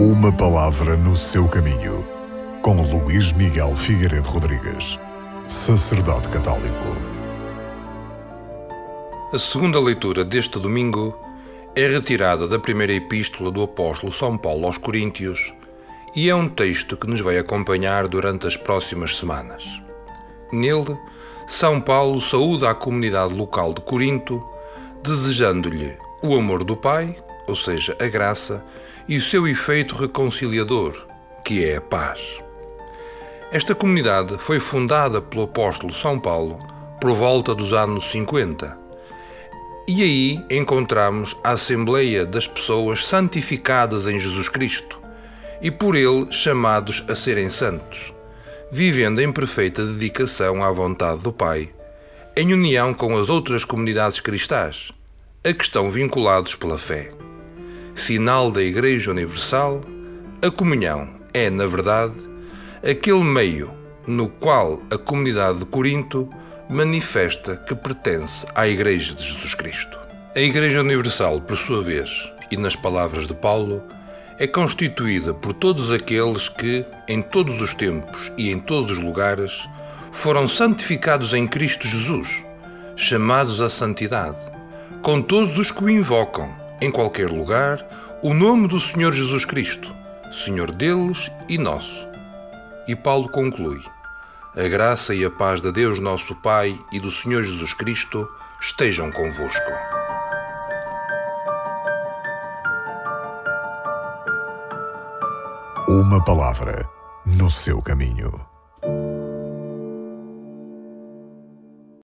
Uma palavra no seu caminho, com Luís Miguel Figueiredo Rodrigues, sacerdote católico. A segunda leitura deste domingo é retirada da primeira epístola do apóstolo São Paulo aos Coríntios e é um texto que nos vai acompanhar durante as próximas semanas. Nele, São Paulo saúda a comunidade local de Corinto, desejando-lhe o amor do Pai, ou seja, a graça, e o seu efeito reconciliador, que é a paz. Esta comunidade foi fundada pelo apóstolo São Paulo por volta dos anos 50. E aí encontramos a Assembleia das pessoas santificadas em Jesus Cristo e por ele chamados a serem santos, vivendo em perfeita dedicação à vontade do Pai, em união com as outras comunidades cristãs, a que estão vinculados pela fé sinal da Igreja Universal, a comunhão é, na verdade, aquele meio no qual a comunidade de Corinto manifesta que pertence à Igreja de Jesus Cristo. A Igreja Universal, por sua vez, e nas palavras de Paulo, é constituída por todos aqueles que, em todos os tempos e em todos os lugares, foram santificados em Cristo Jesus, chamados à santidade, com todos os que o invocam em qualquer lugar, o nome do Senhor Jesus Cristo, Senhor deles e nosso. E Paulo conclui: A graça e a paz de Deus, nosso Pai, e do Senhor Jesus Cristo estejam convosco. Uma palavra no seu caminho.